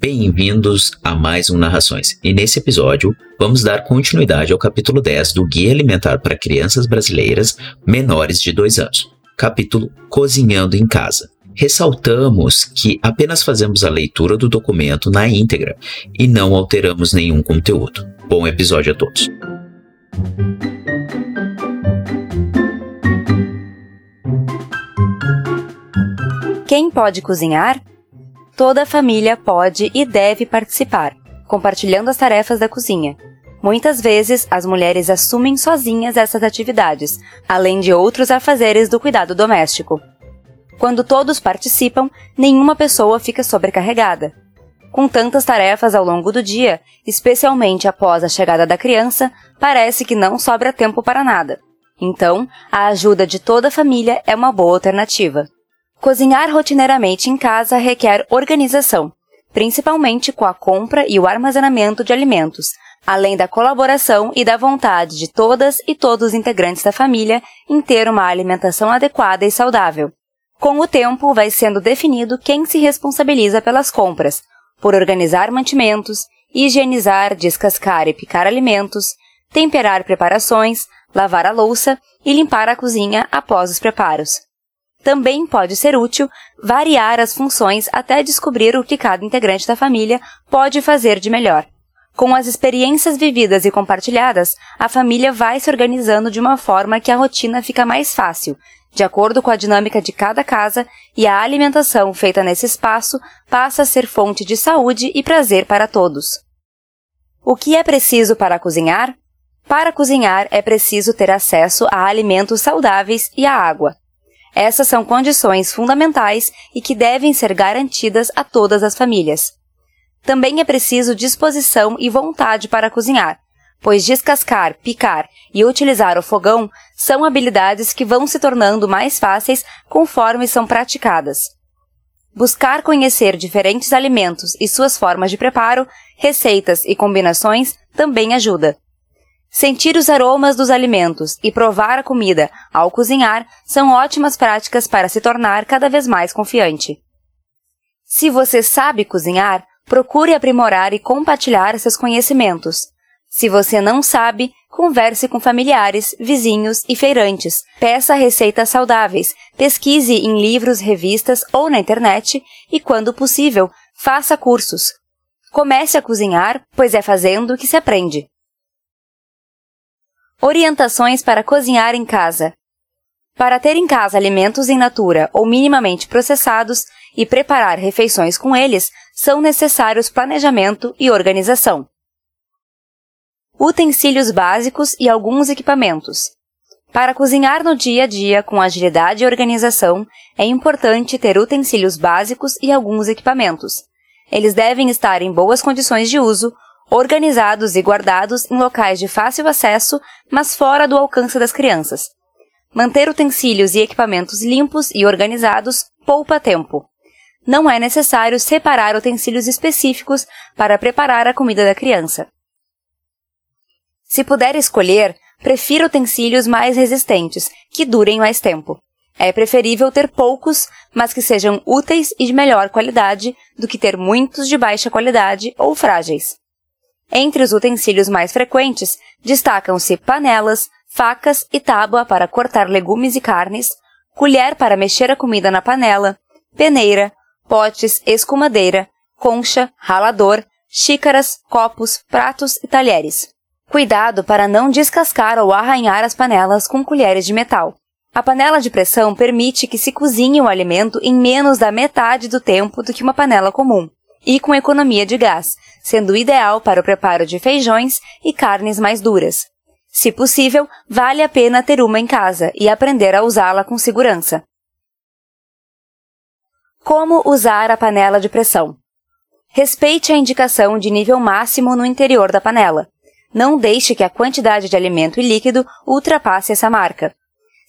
Bem-vindos a mais um Narrações. E nesse episódio, vamos dar continuidade ao capítulo 10 do Guia Alimentar para Crianças Brasileiras Menores de 2 anos. Capítulo Cozinhando em Casa. Ressaltamos que apenas fazemos a leitura do documento na íntegra e não alteramos nenhum conteúdo. Bom episódio a todos. Quem pode cozinhar? Toda a família pode e deve participar, compartilhando as tarefas da cozinha. Muitas vezes, as mulheres assumem sozinhas essas atividades, além de outros afazeres do cuidado doméstico. Quando todos participam, nenhuma pessoa fica sobrecarregada. Com tantas tarefas ao longo do dia, especialmente após a chegada da criança, parece que não sobra tempo para nada. Então, a ajuda de toda a família é uma boa alternativa. Cozinhar rotineiramente em casa requer organização, principalmente com a compra e o armazenamento de alimentos, além da colaboração e da vontade de todas e todos os integrantes da família em ter uma alimentação adequada e saudável. Com o tempo, vai sendo definido quem se responsabiliza pelas compras, por organizar mantimentos, higienizar, descascar e picar alimentos, temperar preparações, lavar a louça e limpar a cozinha após os preparos. Também pode ser útil variar as funções até descobrir o que cada integrante da família pode fazer de melhor. Com as experiências vividas e compartilhadas, a família vai se organizando de uma forma que a rotina fica mais fácil, de acordo com a dinâmica de cada casa, e a alimentação feita nesse espaço passa a ser fonte de saúde e prazer para todos. O que é preciso para cozinhar? Para cozinhar é preciso ter acesso a alimentos saudáveis e a água. Essas são condições fundamentais e que devem ser garantidas a todas as famílias. Também é preciso disposição e vontade para cozinhar, pois descascar, picar e utilizar o fogão são habilidades que vão se tornando mais fáceis conforme são praticadas. Buscar conhecer diferentes alimentos e suas formas de preparo, receitas e combinações também ajuda. Sentir os aromas dos alimentos e provar a comida ao cozinhar são ótimas práticas para se tornar cada vez mais confiante. Se você sabe cozinhar, procure aprimorar e compartilhar seus conhecimentos. Se você não sabe, converse com familiares, vizinhos e feirantes. Peça receitas saudáveis, pesquise em livros, revistas ou na internet e, quando possível, faça cursos. Comece a cozinhar, pois é fazendo que se aprende. Orientações para cozinhar em casa. Para ter em casa alimentos em natura ou minimamente processados e preparar refeições com eles, são necessários planejamento e organização. Utensílios básicos e alguns equipamentos. Para cozinhar no dia a dia com agilidade e organização, é importante ter utensílios básicos e alguns equipamentos. Eles devem estar em boas condições de uso, organizados e guardados em locais de fácil acesso, mas fora do alcance das crianças. Manter utensílios e equipamentos limpos e organizados poupa tempo. Não é necessário separar utensílios específicos para preparar a comida da criança. Se puder escolher, prefira utensílios mais resistentes, que durem mais tempo. É preferível ter poucos, mas que sejam úteis e de melhor qualidade, do que ter muitos de baixa qualidade ou frágeis. Entre os utensílios mais frequentes, destacam-se panelas, facas e tábua para cortar legumes e carnes, colher para mexer a comida na panela, peneira, potes, escumadeira, concha, ralador, xícaras, copos, pratos e talheres. Cuidado para não descascar ou arranhar as panelas com colheres de metal. A panela de pressão permite que se cozinhe o alimento em menos da metade do tempo do que uma panela comum e com economia de gás, sendo ideal para o preparo de feijões e carnes mais duras. Se possível, vale a pena ter uma em casa e aprender a usá-la com segurança. Como usar a panela de pressão? Respeite a indicação de nível máximo no interior da panela. Não deixe que a quantidade de alimento e líquido ultrapasse essa marca.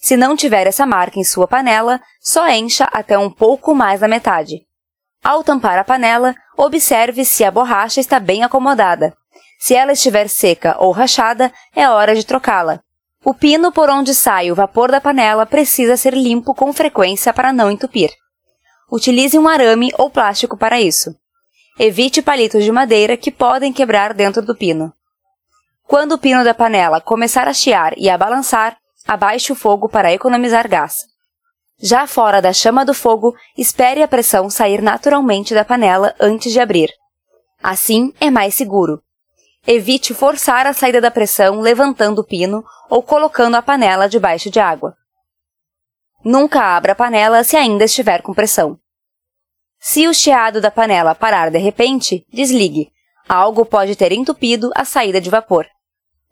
Se não tiver essa marca em sua panela, só encha até um pouco mais da metade. Ao tampar a panela, observe se a borracha está bem acomodada. Se ela estiver seca ou rachada, é hora de trocá-la. O pino por onde sai o vapor da panela precisa ser limpo com frequência para não entupir. Utilize um arame ou plástico para isso. Evite palitos de madeira que podem quebrar dentro do pino. Quando o pino da panela começar a chiar e a balançar, abaixe o fogo para economizar gás. Já fora da chama do fogo, espere a pressão sair naturalmente da panela antes de abrir. Assim é mais seguro. Evite forçar a saída da pressão levantando o pino ou colocando a panela debaixo de água. Nunca abra a panela se ainda estiver com pressão. Se o chiado da panela parar de repente, desligue. Algo pode ter entupido a saída de vapor.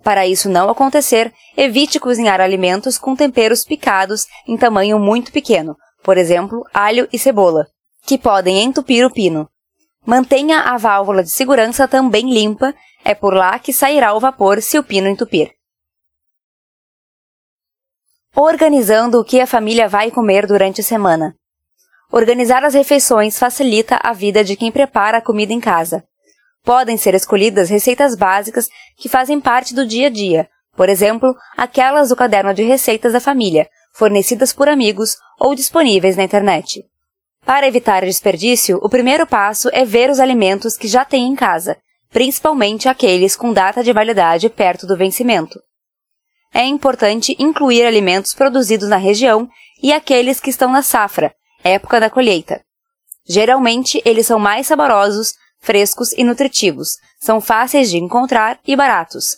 Para isso não acontecer, evite cozinhar alimentos com temperos picados em tamanho muito pequeno, por exemplo, alho e cebola, que podem entupir o pino. Mantenha a válvula de segurança também limpa, é por lá que sairá o vapor se o pino entupir. Organizando o que a família vai comer durante a semana. Organizar as refeições facilita a vida de quem prepara a comida em casa. Podem ser escolhidas receitas básicas que fazem parte do dia a dia, por exemplo, aquelas do caderno de receitas da família, fornecidas por amigos ou disponíveis na internet. Para evitar desperdício, o primeiro passo é ver os alimentos que já tem em casa, principalmente aqueles com data de validade perto do vencimento. É importante incluir alimentos produzidos na região e aqueles que estão na safra, época da colheita. Geralmente, eles são mais saborosos, frescos e nutritivos, são fáceis de encontrar e baratos.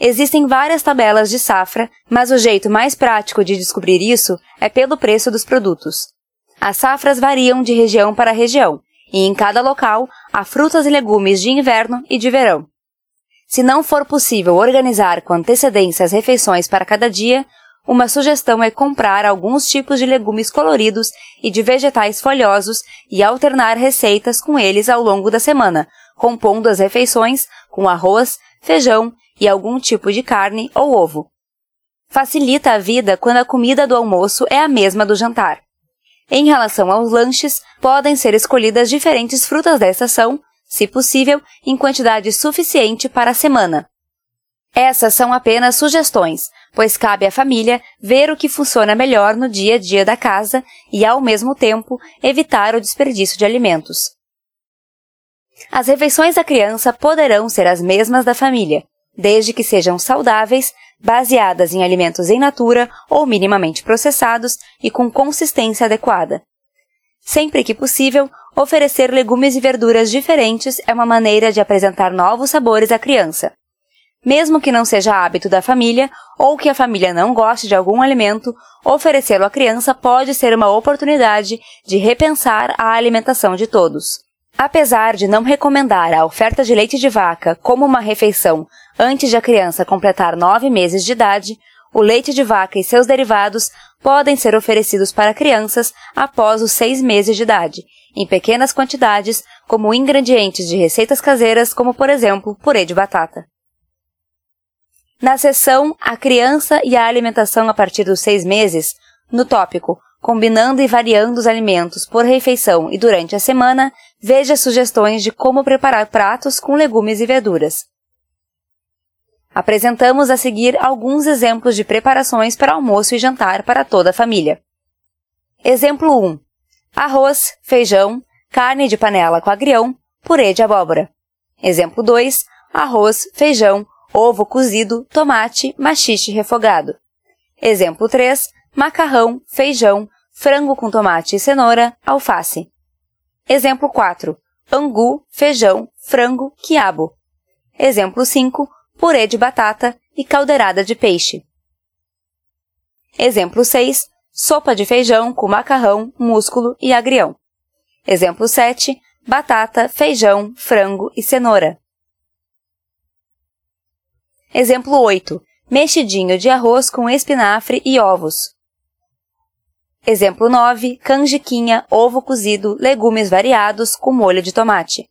Existem várias tabelas de safra, mas o jeito mais prático de descobrir isso é pelo preço dos produtos. As safras variam de região para região, e em cada local há frutas e legumes de inverno e de verão. Se não for possível organizar com antecedência as refeições para cada dia, uma sugestão é comprar alguns tipos de legumes coloridos e de vegetais folhosos e alternar receitas com eles ao longo da semana, compondo as refeições com arroz, feijão e algum tipo de carne ou ovo. Facilita a vida quando a comida do almoço é a mesma do jantar. Em relação aos lanches, podem ser escolhidas diferentes frutas da estação, se possível, em quantidade suficiente para a semana. Essas são apenas sugestões, pois cabe à família ver o que funciona melhor no dia a dia da casa e, ao mesmo tempo, evitar o desperdício de alimentos. As refeições da criança poderão ser as mesmas da família, desde que sejam saudáveis, baseadas em alimentos em natura ou minimamente processados e com consistência adequada. Sempre que possível, oferecer legumes e verduras diferentes é uma maneira de apresentar novos sabores à criança. Mesmo que não seja hábito da família ou que a família não goste de algum alimento, oferecê-lo à criança pode ser uma oportunidade de repensar a alimentação de todos. Apesar de não recomendar a oferta de leite de vaca como uma refeição antes de a criança completar nove meses de idade, o leite de vaca e seus derivados podem ser oferecidos para crianças após os seis meses de idade, em pequenas quantidades, como ingredientes de receitas caseiras, como por exemplo purê de batata. Na seção A Criança e a Alimentação a partir dos seis meses, no tópico Combinando e variando os alimentos por refeição e durante a semana, veja sugestões de como preparar pratos com legumes e verduras. Apresentamos a seguir alguns exemplos de preparações para almoço e jantar para toda a família. Exemplo 1: arroz, feijão, carne de panela com agrião, purê de abóbora. Exemplo 2: arroz, feijão, ovo cozido, tomate, machixe refogado. Exemplo 3: macarrão, feijão, frango com tomate e cenoura, alface. Exemplo 4: angu, feijão, frango, quiabo. Exemplo 5: purê de batata e caldeirada de peixe. Exemplo 6: sopa de feijão com macarrão, músculo e agrião. Exemplo 7: batata, feijão, frango e cenoura. Exemplo 8. Mexidinho de arroz com espinafre e ovos. Exemplo 9. Canjiquinha, ovo cozido, legumes variados com molho de tomate.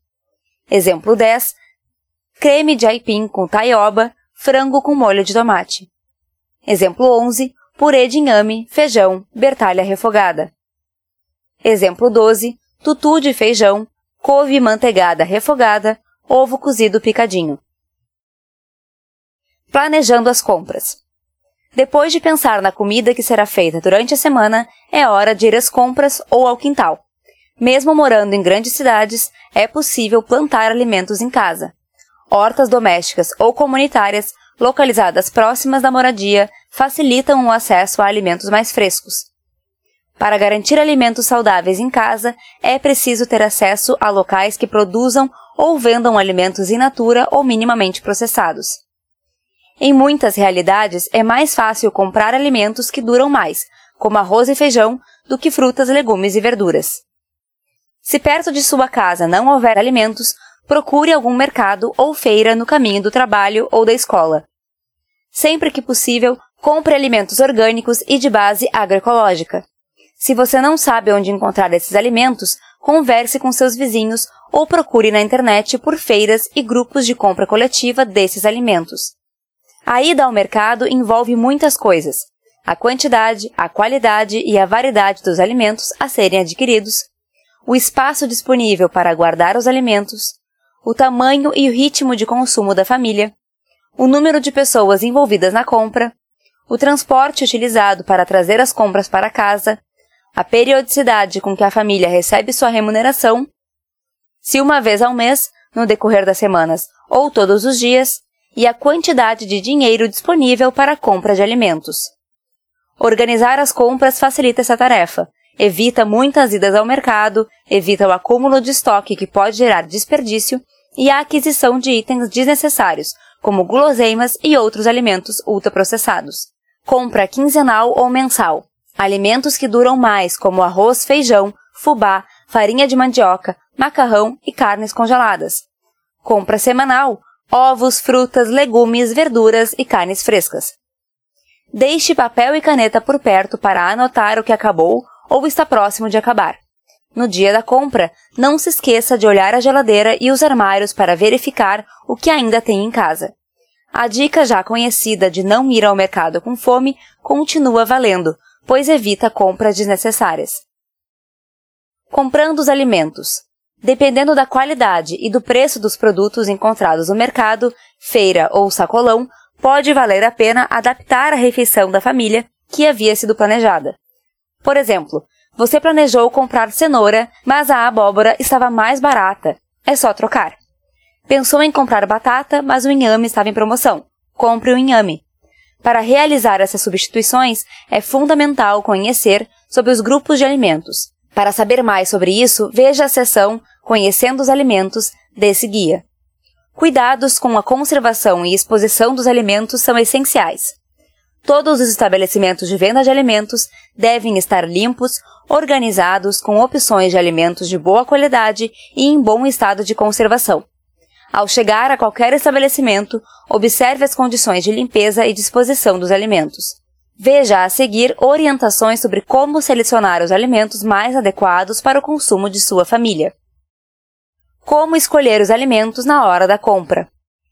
Exemplo 10. Creme de aipim com taioba, frango com molho de tomate. Exemplo 11. Purê de inhame, feijão, bertalha refogada. Exemplo 12. tutu de feijão, couve manteigada refogada, ovo cozido picadinho. Planejando as compras. Depois de pensar na comida que será feita durante a semana, é hora de ir às compras ou ao quintal. Mesmo morando em grandes cidades, é possível plantar alimentos em casa. Hortas domésticas ou comunitárias, localizadas próximas da moradia, facilitam o acesso a alimentos mais frescos. Para garantir alimentos saudáveis em casa, é preciso ter acesso a locais que produzam ou vendam alimentos in natura ou minimamente processados. Em muitas realidades, é mais fácil comprar alimentos que duram mais, como arroz e feijão, do que frutas, legumes e verduras. Se perto de sua casa não houver alimentos, procure algum mercado ou feira no caminho do trabalho ou da escola. Sempre que possível, compre alimentos orgânicos e de base agroecológica. Se você não sabe onde encontrar esses alimentos, converse com seus vizinhos ou procure na internet por feiras e grupos de compra coletiva desses alimentos. A ida ao mercado envolve muitas coisas: a quantidade, a qualidade e a variedade dos alimentos a serem adquiridos, o espaço disponível para guardar os alimentos, o tamanho e o ritmo de consumo da família, o número de pessoas envolvidas na compra, o transporte utilizado para trazer as compras para casa, a periodicidade com que a família recebe sua remuneração, se uma vez ao mês, no decorrer das semanas ou todos os dias, e a quantidade de dinheiro disponível para a compra de alimentos. Organizar as compras facilita essa tarefa, evita muitas idas ao mercado, evita o acúmulo de estoque que pode gerar desperdício e a aquisição de itens desnecessários, como guloseimas e outros alimentos ultraprocessados. Compra quinzenal ou mensal. Alimentos que duram mais, como arroz, feijão, fubá, farinha de mandioca, macarrão e carnes congeladas. Compra semanal. Ovos, frutas, legumes, verduras e carnes frescas. Deixe papel e caneta por perto para anotar o que acabou ou está próximo de acabar. No dia da compra, não se esqueça de olhar a geladeira e os armários para verificar o que ainda tem em casa. A dica já conhecida de não ir ao mercado com fome continua valendo, pois evita compras desnecessárias. Comprando os alimentos. Dependendo da qualidade e do preço dos produtos encontrados no mercado, feira ou sacolão, pode valer a pena adaptar a refeição da família que havia sido planejada. Por exemplo, você planejou comprar cenoura, mas a abóbora estava mais barata. É só trocar. Pensou em comprar batata, mas o inhame estava em promoção. Compre o inhame. Para realizar essas substituições, é fundamental conhecer sobre os grupos de alimentos. Para saber mais sobre isso, veja a seção Conhecendo os Alimentos desse guia. Cuidados com a conservação e exposição dos alimentos são essenciais. Todos os estabelecimentos de venda de alimentos devem estar limpos, organizados, com opções de alimentos de boa qualidade e em bom estado de conservação. Ao chegar a qualquer estabelecimento, observe as condições de limpeza e disposição dos alimentos. Veja a seguir orientações sobre como selecionar os alimentos mais adequados para o consumo de sua família. Como escolher os alimentos na hora da compra.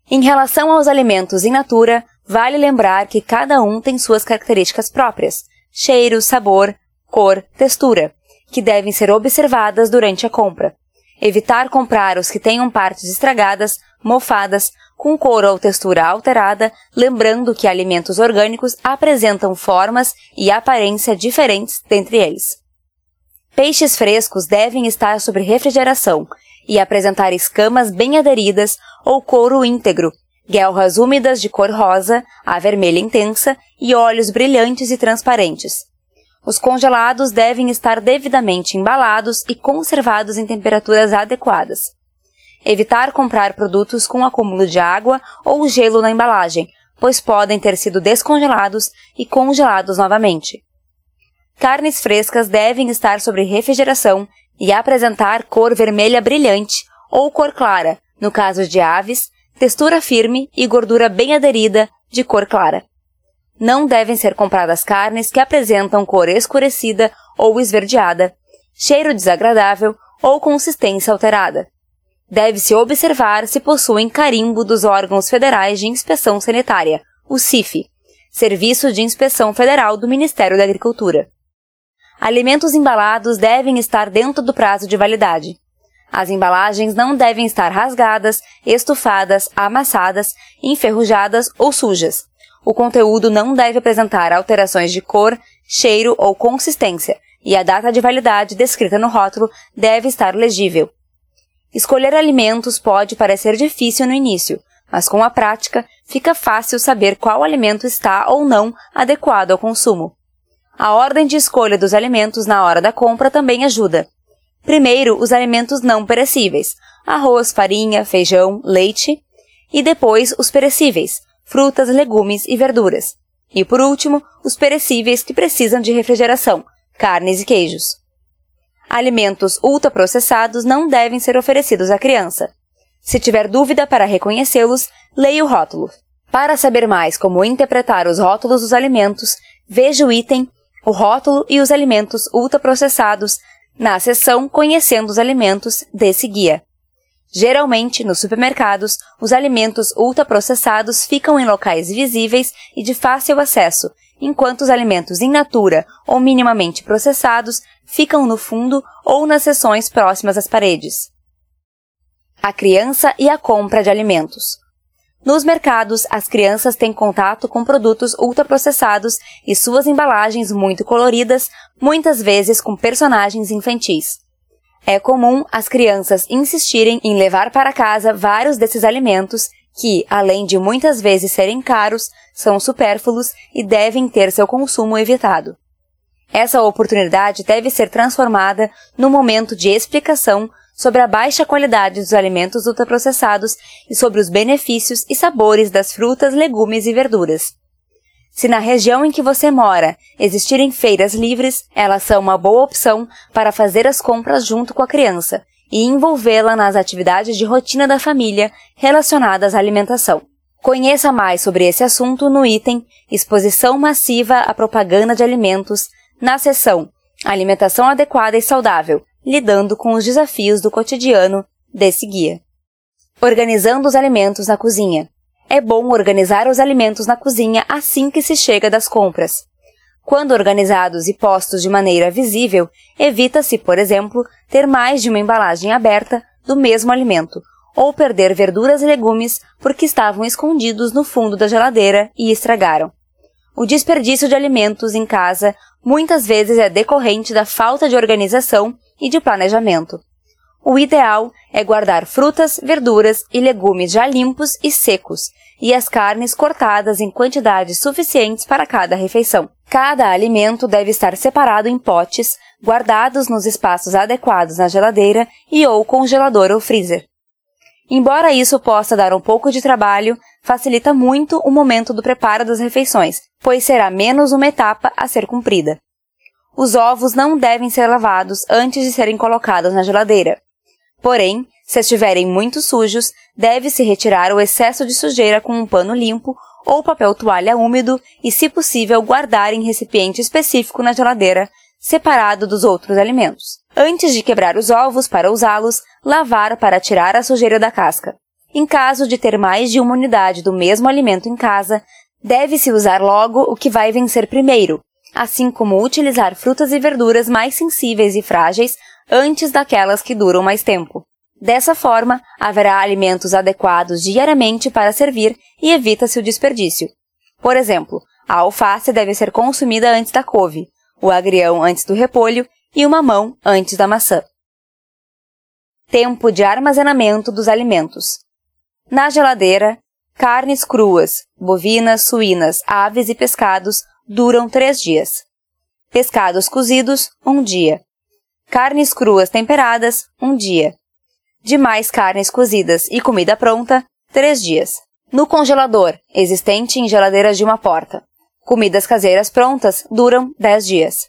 Em relação aos alimentos in natura, vale lembrar que cada um tem suas características próprias: cheiro, sabor, cor, textura, que devem ser observadas durante a compra. Evitar comprar os que tenham partes estragadas, mofadas, com cor ou textura alterada, lembrando que alimentos orgânicos apresentam formas e aparência diferentes dentre eles. Peixes frescos devem estar sob refrigeração e apresentar escamas bem aderidas ou couro íntegro, guelras úmidas de cor rosa, a vermelha intensa e olhos brilhantes e transparentes. Os congelados devem estar devidamente embalados e conservados em temperaturas adequadas. Evitar comprar produtos com acúmulo de água ou gelo na embalagem, pois podem ter sido descongelados e congelados novamente. Carnes frescas devem estar sob refrigeração e apresentar cor vermelha brilhante ou cor clara, no caso de aves, textura firme e gordura bem aderida, de cor clara. Não devem ser compradas carnes que apresentam cor escurecida ou esverdeada, cheiro desagradável ou consistência alterada. Deve-se observar se possuem carimbo dos órgãos federais de inspeção sanitária, o CIF, Serviço de Inspeção Federal do Ministério da Agricultura. Alimentos embalados devem estar dentro do prazo de validade. As embalagens não devem estar rasgadas, estufadas, amassadas, enferrujadas ou sujas. O conteúdo não deve apresentar alterações de cor, cheiro ou consistência, e a data de validade descrita no rótulo deve estar legível. Escolher alimentos pode parecer difícil no início, mas com a prática fica fácil saber qual alimento está ou não adequado ao consumo. A ordem de escolha dos alimentos na hora da compra também ajuda. Primeiro, os alimentos não perecíveis: arroz, farinha, feijão, leite, e depois os perecíveis: frutas, legumes e verduras. E por último, os perecíveis que precisam de refrigeração: carnes e queijos. Alimentos ultraprocessados não devem ser oferecidos à criança. Se tiver dúvida para reconhecê-los, leia o rótulo. Para saber mais como interpretar os rótulos dos alimentos, veja o item O rótulo e os alimentos ultraprocessados na seção Conhecendo os alimentos desse guia. Geralmente, nos supermercados, os alimentos ultraprocessados ficam em locais visíveis e de fácil acesso, enquanto os alimentos in natura ou minimamente processados ficam no fundo ou nas seções próximas às paredes a criança e a compra de alimentos. Nos mercados, as crianças têm contato com produtos ultraprocessados e suas embalagens muito coloridas, muitas vezes com personagens infantis. É comum as crianças insistirem em levar para casa vários desses alimentos que, além de muitas vezes serem caros, são supérfluos e devem ter seu consumo evitado. Essa oportunidade deve ser transformada no momento de explicação sobre a baixa qualidade dos alimentos ultraprocessados e sobre os benefícios e sabores das frutas, legumes e verduras. Se na região em que você mora existirem feiras livres, elas são uma boa opção para fazer as compras junto com a criança e envolvê-la nas atividades de rotina da família relacionadas à alimentação. Conheça mais sobre esse assunto no item Exposição Massiva à Propaganda de Alimentos, na seção Alimentação Adequada e Saudável, lidando com os desafios do cotidiano desse guia. Organizando os alimentos na cozinha. É bom organizar os alimentos na cozinha assim que se chega das compras. Quando organizados e postos de maneira visível, evita-se, por exemplo, ter mais de uma embalagem aberta do mesmo alimento, ou perder verduras e legumes porque estavam escondidos no fundo da geladeira e estragaram. O desperdício de alimentos em casa muitas vezes é decorrente da falta de organização e de planejamento. O ideal é guardar frutas, verduras e legumes já limpos e secos, e as carnes cortadas em quantidades suficientes para cada refeição. Cada alimento deve estar separado em potes, guardados nos espaços adequados na geladeira e ou congelador ou freezer. Embora isso possa dar um pouco de trabalho, facilita muito o momento do preparo das refeições, pois será menos uma etapa a ser cumprida. Os ovos não devem ser lavados antes de serem colocados na geladeira. Porém, se estiverem muito sujos, deve-se retirar o excesso de sujeira com um pano limpo ou papel toalha úmido e, se possível, guardar em recipiente específico na geladeira, separado dos outros alimentos. Antes de quebrar os ovos para usá-los, lavar para tirar a sujeira da casca. Em caso de ter mais de uma unidade do mesmo alimento em casa, deve-se usar logo o que vai vencer primeiro, assim como utilizar frutas e verduras mais sensíveis e frágeis antes daquelas que duram mais tempo. Dessa forma, haverá alimentos adequados diariamente para servir e evita-se o desperdício. Por exemplo, a alface deve ser consumida antes da couve, o agrião antes do repolho e o mamão antes da maçã. Tempo de armazenamento dos alimentos. Na geladeira, carnes cruas, bovinas, suínas, aves e pescados duram três dias. Pescados cozidos, um dia. Carnes cruas temperadas, um dia. Demais carnes cozidas e comida pronta, três dias. No congelador, existente em geladeiras de uma porta. Comidas caseiras prontas duram dez dias.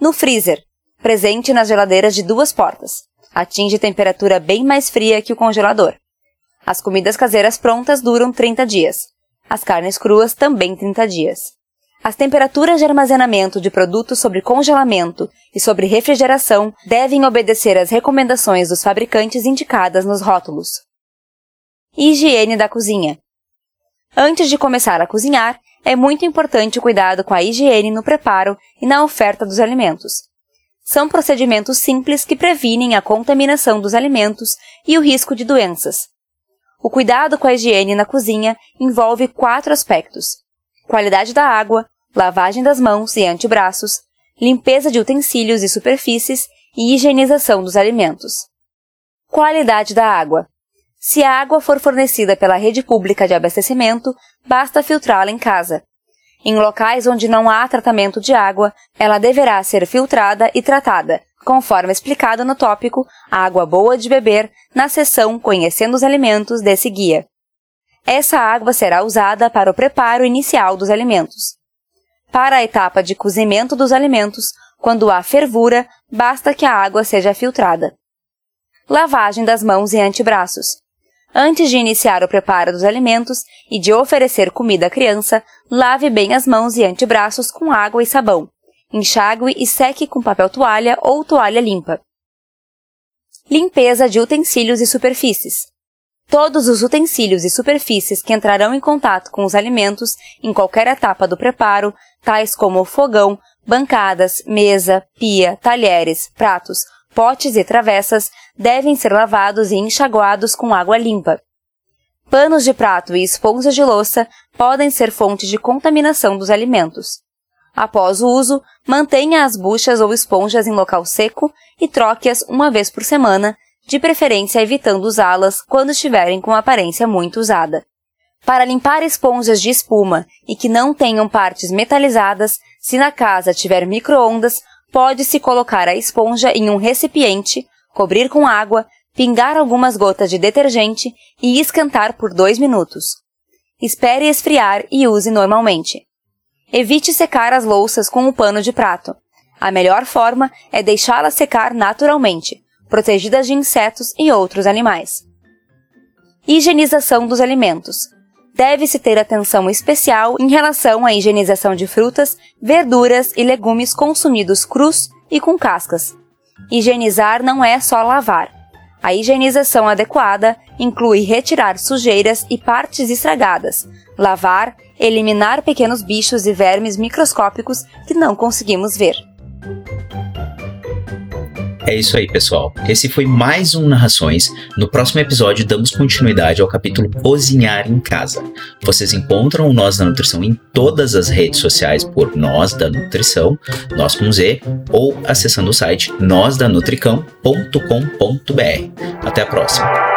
No freezer, presente nas geladeiras de duas portas. Atinge temperatura bem mais fria que o congelador. As comidas caseiras prontas duram 30 dias. As carnes cruas também 30 dias. As temperaturas de armazenamento de produtos sobre congelamento e sobre refrigeração devem obedecer às recomendações dos fabricantes indicadas nos rótulos. Higiene da cozinha. Antes de começar a cozinhar, é muito importante o cuidado com a higiene no preparo e na oferta dos alimentos. São procedimentos simples que previnem a contaminação dos alimentos e o risco de doenças. O cuidado com a higiene na cozinha envolve quatro aspectos: qualidade da água, lavagem das mãos e antebraços, limpeza de utensílios e superfícies e higienização dos alimentos. Qualidade da água. Se a água for fornecida pela rede pública de abastecimento, basta filtrá-la em casa. Em locais onde não há tratamento de água, ela deverá ser filtrada e tratada, conforme explicado no tópico Água Boa de Beber, na seção Conhecendo os Alimentos desse guia. Essa água será usada para o preparo inicial dos alimentos. Para a etapa de cozimento dos alimentos, quando há fervura, basta que a água seja filtrada. Lavagem das mãos e antebraços. Antes de iniciar o preparo dos alimentos e de oferecer comida à criança, lave bem as mãos e antebraços com água e sabão. Enxague e seque com papel toalha ou toalha limpa. Limpeza de utensílios e superfícies. Todos os utensílios e superfícies que entrarão em contato com os alimentos em qualquer etapa do preparo, tais como fogão, bancadas, mesa, pia, talheres, pratos, potes e travessas devem ser lavados e enxaguados com água limpa. Panos de prato e esponjas de louça podem ser fonte de contaminação dos alimentos. Após o uso, mantenha as buchas ou esponjas em local seco e troque-as uma vez por semana, de preferência evitando usá-las quando estiverem com aparência muito usada. Para limpar esponjas de espuma e que não tenham partes metalizadas, se na casa tiver micro-ondas, pode-se colocar a esponja em um recipiente, cobrir com água, pingar algumas gotas de detergente e esquentar por dois minutos. Espere esfriar e use normalmente. Evite secar as louças com o pano de prato. A melhor forma é deixá-las secar naturalmente, protegidas de insetos e outros animais. Higienização dos alimentos deve-se ter atenção especial em relação à higienização de frutas, verduras e legumes consumidos crus e com cascas. Higienizar não é só lavar. A higienização adequada inclui retirar sujeiras e partes estragadas, lavar, eliminar pequenos bichos e vermes microscópicos que não conseguimos ver. É isso aí, pessoal. Esse foi mais um Narrações. No próximo episódio, damos continuidade ao capítulo Cozinhar em Casa. Vocês encontram o Nós da Nutrição em todas as redes sociais por Nós da Nutrição, Nós com Z, ou acessando o site nósdanutricão.com.br. Até a próxima!